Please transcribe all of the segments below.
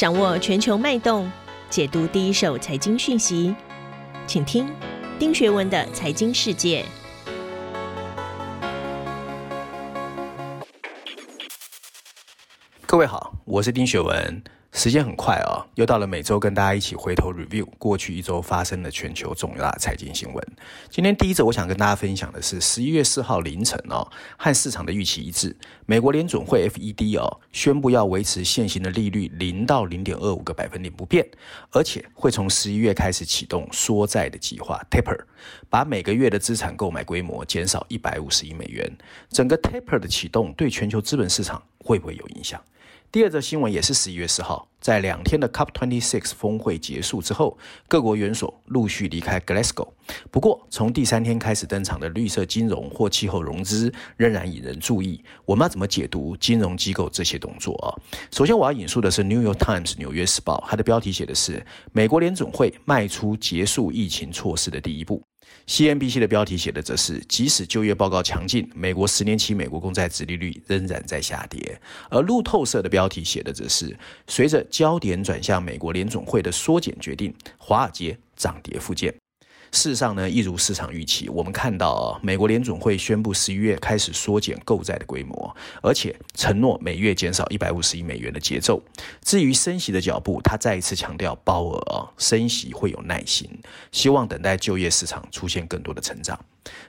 掌握全球脉动，解读第一手财经讯息，请听丁学文的财经世界。各位好，我是丁学文。时间很快啊、又到了每周跟大家一起回头 review 过去一周发生的全球重大财经新闻。今天第一则，我想跟大家分享的是十一月四号凌晨哦，和市场的预期一致，美国联准会 FED 哦宣布要维持现行的利率零到零点二五个百分点不变，而且会从十一月开始启动缩债的计划 taper，把每个月的资产购买规模减少一百五十亿美元。整个 taper 的启动对全球资本市场会不会有影响？第二则新闻也是十一月四号，在两天的 COP26 峰会结束之后，各国元首陆续离开 Glasgow。不过，从第三天开始登场的绿色金融或气候融资仍然引人注意。我们要怎么解读金融机构这些动作啊？首先，我要引述的是《New York Times》纽约时报，它的标题写的是“美国联总会迈出结束疫情措施的第一步”。CNBC 的标题写的则是，即使就业报告强劲，美国十年期美国公债殖利率仍然在下跌。而路透社的标题写的则是，随着焦点转向美国联总会的缩减决定，华尔街涨跌互见。事实上呢，一如市场预期，我们看到啊，美国联准会宣布十一月开始缩减购债的规模，而且承诺每月减少一百五十亿美元的节奏。至于升息的脚步，他再一次强调鲍尔啊，升息会有耐心，希望等待就业市场出现更多的成长。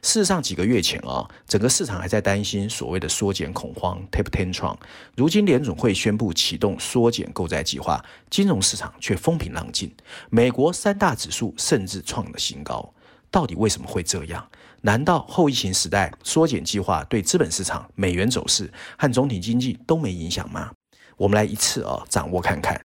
事实上，几个月前啊，整个市场还在担心所谓的缩减恐慌 （Tap tantrum）。如今联总会宣布启动缩减购债计划，金融市场却风平浪静。美国三大指数甚至创了新高。到底为什么会这样？难道后疫情时代缩减计划对资本市场、美元走势和总体经济都没影响吗？我们来一次啊，掌握看看。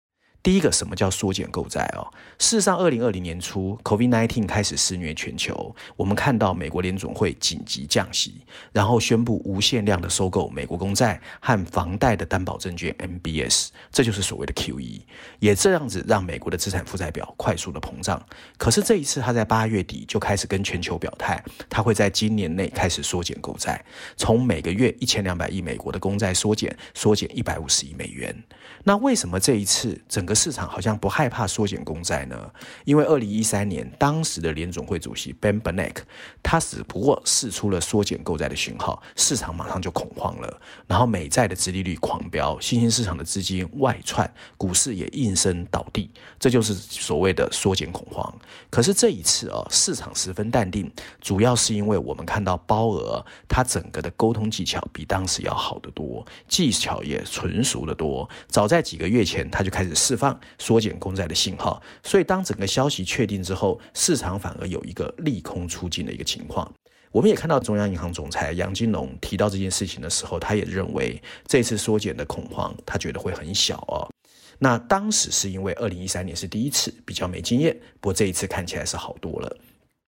第一个，什么叫缩减购债哦？事实上，二零二零年初，COVID-19 开始肆虐全球，我们看到美国联总会紧急降息，然后宣布无限量的收购美国公债和房贷的担保证券 MBS，这就是所谓的 QE，也这样子让美国的资产负债表快速的膨胀。可是这一次，他在八月底就开始跟全球表态，他会在今年内开始缩减购债，从每个月一千两百亿美国的公债缩减，缩减一百五十亿美元。那为什么这一次整个市场好像不害怕缩减公债呢，因为二零一三年当时的联总会主席 Ben Bernanke，他只不过试出了缩减购债的讯号，市场马上就恐慌了，然后美债的殖利率狂飙，新兴市场的资金外窜，股市也应声倒地，这就是所谓的缩减恐慌。可是这一次啊，市场十分淡定，主要是因为我们看到鲍尔他整个的沟通技巧比当时要好得多，技巧也纯熟得多，早在几个月前他就开始释放。缩减公债的信号，所以当整个消息确定之后，市场反而有一个利空出尽的一个情况。我们也看到中央银行总裁杨金龙提到这件事情的时候，他也认为这次缩减的恐慌，他觉得会很小哦。那当时是因为二零一三年是第一次，比较没经验，不过这一次看起来是好多了。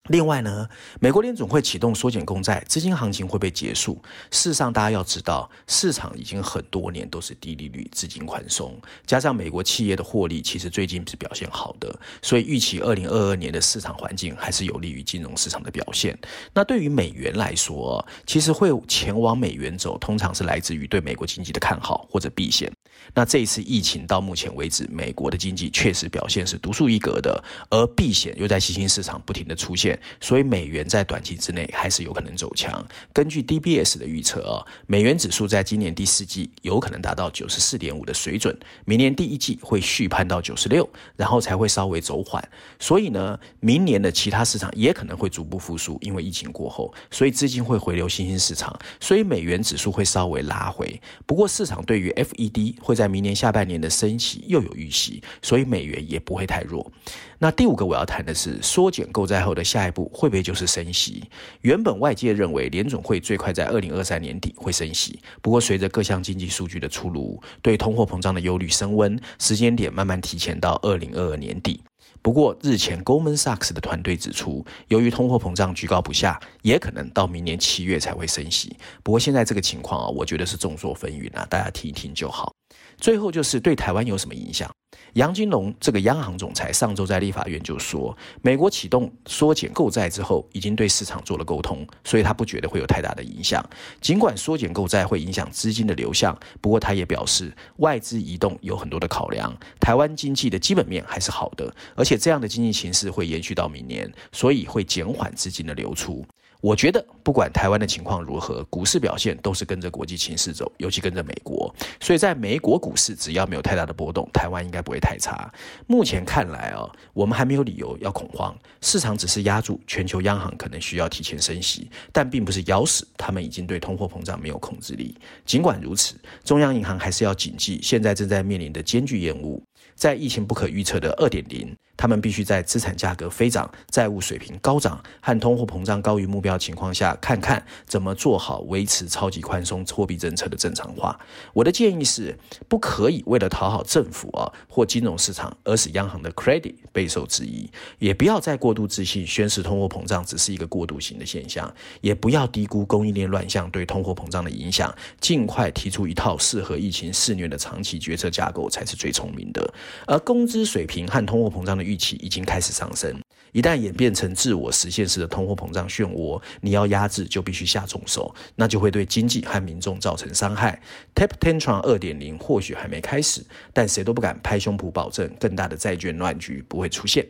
另外呢，美国联总会启动缩减公债，资金行情会被结束？事实上，大家要知道，市场已经很多年都是低利率、资金宽松，加上美国企业的获利其实最近是表现好的，所以预期二零二二年的市场环境还是有利于金融市场的表现。那对于美元来说，其实会前往美元走，通常是来自于对美国经济的看好或者避险。那这一次疫情到目前为止，美国的经济确实表现是独树一格的，而避险又在新兴市场不停的出现，所以美元在短期之内还是有可能走强。根据 DBS 的预测啊，美元指数在今年第四季有可能达到九十四点五的水准，明年第一季会续攀到九十六，然后才会稍微走缓。所以呢，明年的其他市场也可能会逐步复苏，因为疫情过后，所以资金会回流新兴市场，所以美元指数会稍微拉回。不过市场对于 FED 会在明年下半年的升息又有预期，所以美元也不会太弱。那第五个我要谈的是缩减购债后的下一步会不会就是升息？原本外界认为联总会最快在二零二三年底会升息，不过随着各项经济数据的出炉，对通货膨胀的忧虑升温，时间点慢慢提前到二零二二年底。不过日前 Goldman Sachs 的团队指出，由于通货膨胀居高不下，也可能到明年七月才会升息。不过现在这个情况啊，我觉得是众说纷纭啊，大家听一听就好。最后就是对台湾有什么影响？杨金龙这个央行总裁上周在立法院就说，美国启动缩减购债之后，已经对市场做了沟通，所以他不觉得会有太大的影响。尽管缩减购债会影响资金的流向，不过他也表示，外资移动有很多的考量，台湾经济的基本面还是好的，而且这样的经济形势会延续到明年，所以会减缓资金的流出。我觉得不管台湾的情况如何，股市表现都是跟着国际情势走，尤其跟着美国。所以在美国股市只要没有太大的波动，台湾应该不会太差。目前看来啊，我们还没有理由要恐慌，市场只是压住全球央行可能需要提前升息，但并不是咬死他们已经对通货膨胀没有控制力。尽管如此，中央银行还是要谨记现在正在面临的艰巨任务。在疫情不可预测的二点零，他们必须在资产价格飞涨、债务水平高涨和通货膨胀高于目标情况下，看看怎么做好维持超级宽松货币政策的正常化。我的建议是，不可以为了讨好政府啊或金融市场而使央行的 credit 备受质疑，也不要再过度自信，宣示通货膨胀只是一个过渡型的现象，也不要低估供应链乱象对通货膨胀的影响，尽快提出一套适合疫情肆虐的长期决策架构才是最聪明的。而工资水平和通货膨胀的预期已经开始上升，一旦演变成自我实现式的通货膨胀漩涡，你要压制就必须下重手，那就会对经济和民众造成伤害。Tap Tantrum 二点零或许还没开始，但谁都不敢拍胸脯保证更大的债券乱局不会出现。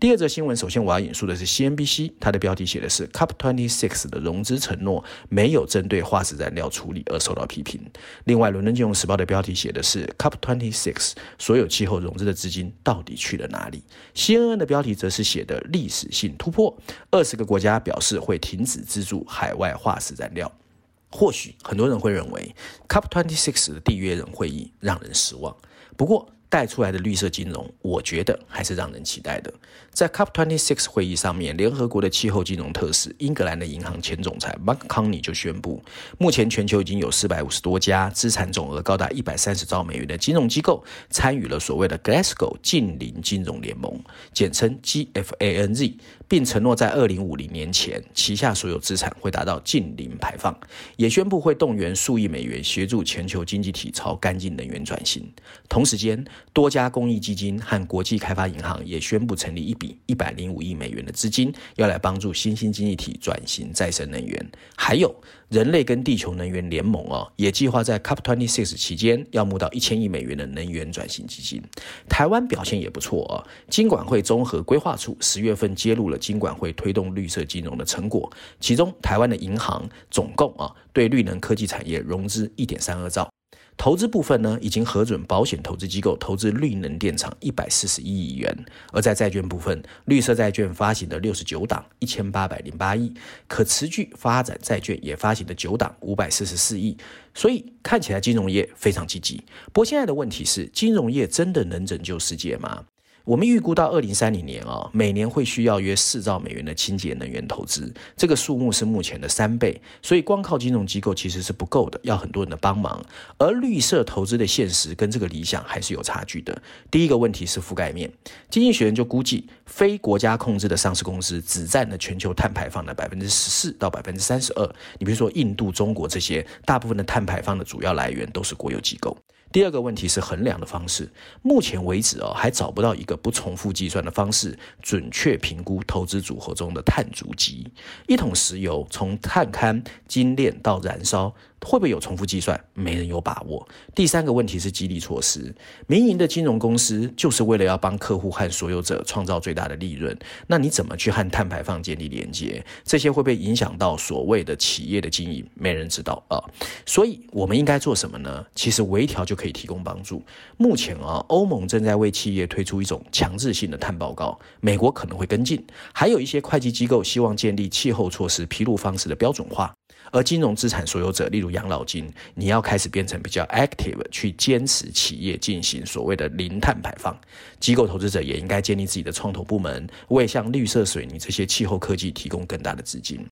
第二则新闻，首先我要引述的是 CNBC，它的标题写的是 “COP26 的融资承诺没有针对化石燃料处理而受到批评”。另外，伦敦金融时报的标题写的是 “COP26 所有气候融资的资金到底去了哪里”。CNN 的标题则是写的“历史性突破，二十个国家表示会停止资助海外化石燃料”。或许很多人会认为 COP26 的缔约人会议让人失望，不过，带出来的绿色金融，我觉得还是让人期待的。在 COP26 会议上面，联合国的气候金融特使、英格兰的银行前总裁 Mark Carney 就宣布，目前全球已经有四百五十多家资产总额高达一百三十兆美元的金融机构参与了所谓的 Glasgow 净零金融联盟，简称 GFANZ，并承诺在二零五零年前，旗下所有资产会达到净零排放，也宣布会动员数亿美元协助全球经济体朝干净能源转型。同时间，多家公益基金和国际开发银行也宣布成立一笔一百零五亿美元的资金，要来帮助新兴经济体转型再生能源。还有人类跟地球能源联盟哦，也计划在 COP26 期间要募到一千亿美元的能源转型基金。台湾表现也不错哦，金管会综合规划处十月份揭露了金管会推动绿色金融的成果，其中台湾的银行总共啊对绿能科技产业融资一点三二兆。投资部分呢，已经核准保险投资机构投资绿能电厂一百四十一亿元；而在债券部分，绿色债券发行的六十九档一千八百零八亿，可持续发展债券也发行的九档五百四十四亿。所以看起来金融业非常积极。不过现在的问题是，金融业真的能拯救世界吗？我们预估到二零三零年啊，每年会需要约四兆美元的清洁能源投资，这个数目是目前的三倍，所以光靠金融机构其实是不够的，要很多人的帮忙。而绿色投资的现实跟这个理想还是有差距的。第一个问题是覆盖面，经济学人就估计，非国家控制的上市公司只占了全球碳排放的百分之十四到百分之三十二。你比如说印度、中国这些，大部分的碳排放的主要来源都是国有机构。第二个问题是衡量的方式，目前为止哦，还找不到一个不重复计算的方式，准确评估投资组合中的碳足迹。一桶石油从探勘、精炼到燃烧。会不会有重复计算？没人有把握。第三个问题是激励措施。民营的金融公司就是为了要帮客户和所有者创造最大的利润。那你怎么去和碳排放建立连接？这些会不会影响到所谓的企业的经营？没人知道啊。所以我们应该做什么呢？其实微调就可以提供帮助。目前啊，欧盟正在为企业推出一种强制性的碳报告，美国可能会跟进。还有一些会计机构希望建立气候措施披露方式的标准化。而金融资产所有者，例如养老金，你要开始变成比较 active，去坚持企业进行所谓的零碳排放。机构投资者也应该建立自己的创投部门，为像绿色水泥这些气候科技提供更大的资金。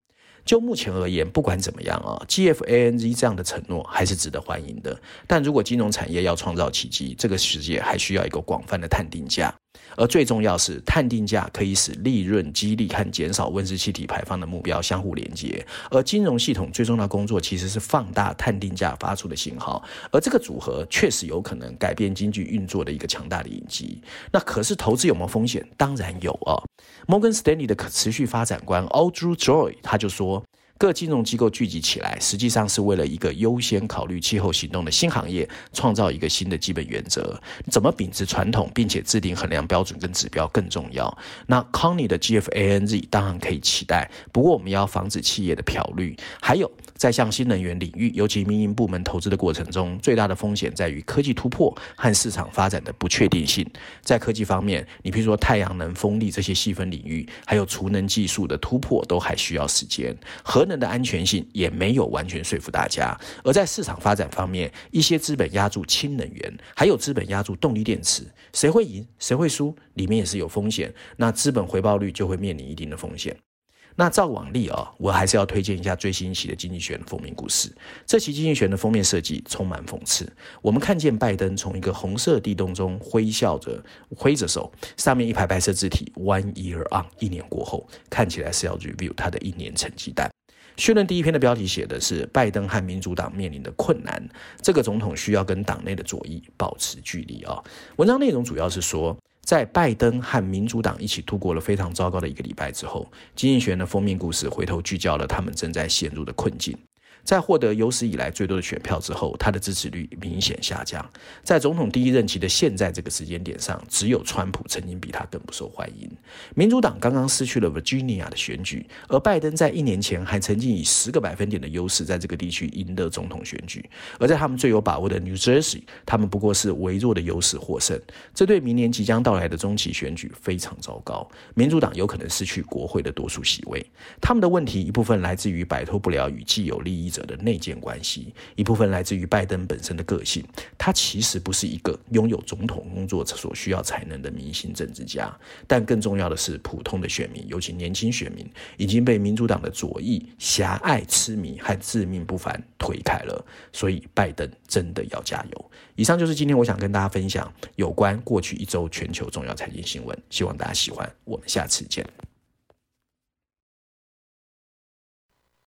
就目前而言，不管怎么样啊，GFANZ 这样的承诺还是值得欢迎的。但如果金融产业要创造奇迹，这个世界还需要一个广泛的碳定价。而最重要是，碳定价可以使利润激励和减少温室气体排放的目标相互连接。而金融系统最重要的工作其实是放大碳定价发出的信号，而这个组合确实有可能改变经济运作的一个强大的引擎。那可是投资有没有风险？当然有啊。摩根斯丹利的可持续发展官 Andrew Joy 他就说。各金融机构聚集起来，实际上是为了一个优先考虑气候行动的新行业，创造一个新的基本原则。怎么秉持传统，并且制定衡量标准跟指标更重要。那康尼的 GFANZ 当然可以期待，不过我们要防止企业的漂绿。还有，在向新能源领域，尤其民营部门投资的过程中，最大的风险在于科技突破和市场发展的不确定性。在科技方面，你比如说太阳能、风力这些细分领域，还有储能技术的突破，都还需要时间。核的安全性也没有完全说服大家，而在市场发展方面，一些资本押注氢能源，还有资本押注动力电池，谁会赢，谁会输，里面也是有风险，那资本回报率就会面临一定的风险。那照往例啊，我还是要推荐一下最新一期的《经济学人》封面故事。这期《经济学》的封面设计充满讽刺，我们看见拜登从一个红色地洞中挥笑着挥着手，上面一排白色字体 “One year on”，一年过后，看起来是要 review 他的一年成绩单。序论第一篇的标题写的是拜登和民主党面临的困难，这个总统需要跟党内的左翼保持距离啊。文章内容主要是说，在拜登和民主党一起度过了非常糟糕的一个礼拜之后，经济学人的封面故事回头聚焦了他们正在陷入的困境。在获得有史以来最多的选票之后，他的支持率明显下降。在总统第一任期的现在这个时间点上，只有川普曾经比他更不受欢迎。民主党刚刚失去了 Virginia 的选举，而拜登在一年前还曾经以十个百分点的优势在这个地区赢得总统选举。而在他们最有把握的 New Jersey，他们不过是微弱的优势获胜。这对明年即将到来的中期选举非常糟糕。民主党有可能失去国会的多数席位。他们的问题一部分来自于摆脱不了与既有利益者的内建关系，一部分来自于拜登本身的个性，他其实不是一个拥有总统工作所需要才能的明星政治家，但更重要的是，普通的选民，尤其年轻选民，已经被民主党的左翼狭隘、痴迷和自命不凡推开了，所以拜登真的要加油。以上就是今天我想跟大家分享有关过去一周全球重要财经新闻，希望大家喜欢，我们下次见。